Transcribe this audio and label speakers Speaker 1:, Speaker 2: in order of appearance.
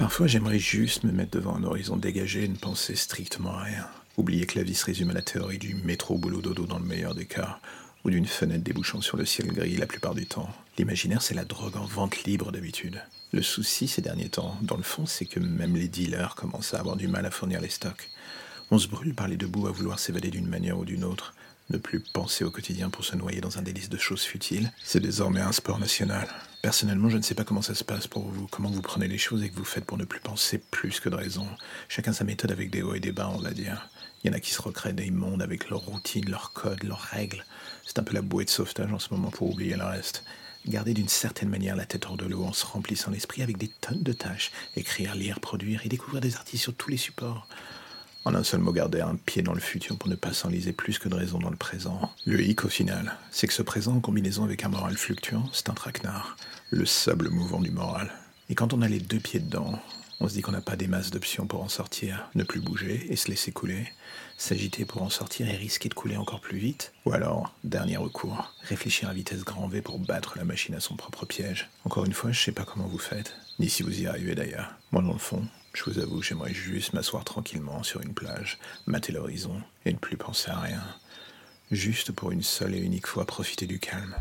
Speaker 1: Parfois, j'aimerais juste me mettre devant un horizon dégagé et ne penser strictement à rien. Oublier que la vie se résume à la théorie du métro boulot dodo dans le meilleur des cas, ou d'une fenêtre débouchant sur le ciel gris la plupart du temps. L'imaginaire, c'est la drogue en vente libre d'habitude. Le souci ces derniers temps, dans le fond, c'est que même les dealers commencent à avoir du mal à fournir les stocks. On se brûle par les deux bouts à vouloir s'évader d'une manière ou d'une autre. Ne plus penser au quotidien pour se noyer dans un délice de choses futiles, c'est désormais un sport national. Personnellement, je ne sais pas comment ça se passe pour vous, comment vous prenez les choses et que vous faites pour ne plus penser plus que de raison. Chacun sa méthode avec des hauts et des bas, on va dire. Il y en a qui se recréent des mondes avec leurs routines, leurs codes, leurs règles. C'est un peu la bouée de sauvetage en ce moment pour oublier le reste. Garder d'une certaine manière la tête hors de l'eau en se remplissant l'esprit avec des tonnes de tâches. Écrire, lire, produire et découvrir des artistes sur tous les supports. En un seul mot, garder un pied dans le futur pour ne pas s'enliser plus que de raison dans le présent. Le hic, au final, c'est que ce présent, en combinaison avec un moral fluctuant, c'est un traquenard. Le sable mouvant du moral. Et quand on a les deux pieds dedans, on se dit qu'on n'a pas des masses d'options pour en sortir. Ne plus bouger et se laisser couler. S'agiter pour en sortir et risquer de couler encore plus vite. Ou alors, dernier recours, réfléchir à vitesse grand V pour battre la machine à son propre piège. Encore une fois, je sais pas comment vous faites, ni si vous y arrivez d'ailleurs. Moi, dans le fond, je vous avoue, j'aimerais juste m'asseoir tranquillement sur une plage, mater l'horizon et ne plus penser à rien. Juste pour une seule et unique fois profiter du calme.